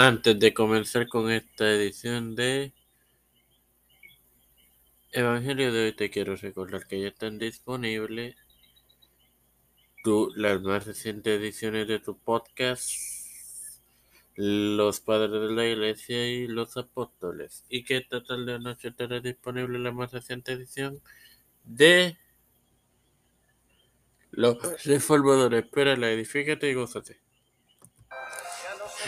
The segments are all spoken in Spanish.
Antes de comenzar con esta edición de Evangelio de hoy, te quiero recordar que ya están disponibles las más recientes ediciones de tu podcast, Los Padres de la Iglesia y los Apóstoles, y que esta tarde o noche estará disponible la más reciente edición de Los Reformadores. Espérala, edifícate y gózate.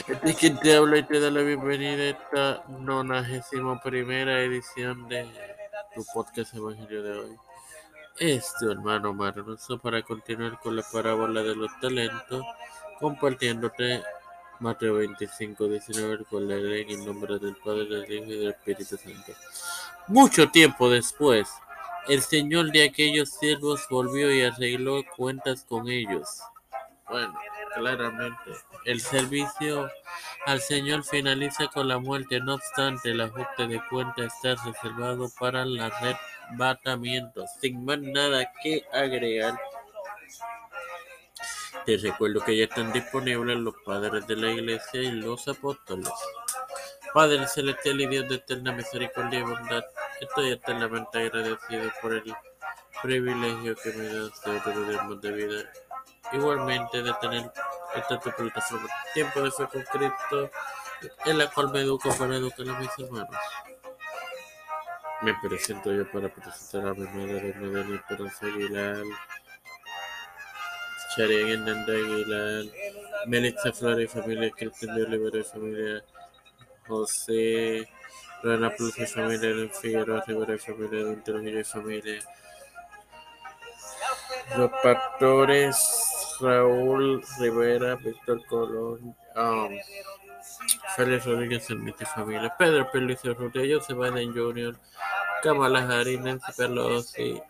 Este es quien te habla y te da la bienvenida a esta 91 primera edición de tu podcast Evangelio de hoy. Es tu hermano Maronoso para continuar con la parábola de los talentos, compartiéndote Mateo 25, 19, con la ley en nombre del Padre, del Hijo y del Espíritu Santo. Mucho tiempo después, el señor de aquellos siervos volvió y arregló cuentas con ellos. Bueno, claramente. El servicio al Señor finaliza con la muerte, no obstante, el ajuste de cuenta está reservado para el arrebatamiento. Sin más nada que agregar, te recuerdo que ya están disponibles los padres de la iglesia y los apóstoles. Padre celestial y Dios de eterna misericordia y bondad, estoy eternamente agradecido por el privilegio que me das de otro de vida igualmente de tener esta tu plataforma Tiempo de Fe con Cristo, en la cual me educo para educar a mis hermanos. Me presento yo para presentar a mi madre, Madre Esperanza Aguilar, Charian Hernández Aguilar, Melissa Flores familia, Cristian de y familia, José, Rana Plus y familia, Figueroa Rivera y familia, Don Trujillo y familia, los pastores Raúl Rivera, Víctor Colón, um, Félix Rodríguez y familia, Pedro Pelicio Rutia, José Biden Jr., Kamala Harris, Nancy Pelosi.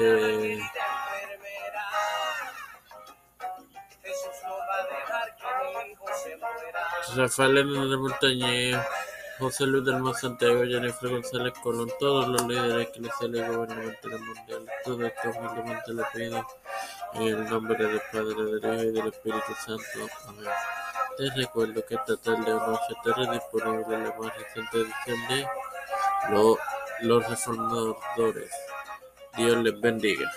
Eh, Rafael Hernández Montañez, José Luis del Mar Santiago, Jennifer González Colón, todos los líderes eclesiales y gubernamentales mundiales, todo esto humildemente le pido en el nombre del Padre, del Hijo y del Espíritu Santo. Amén. Te recuerdo que esta tarde o noche estará disponible la más reciente edición de Los Reformadores. Dios les bendiga.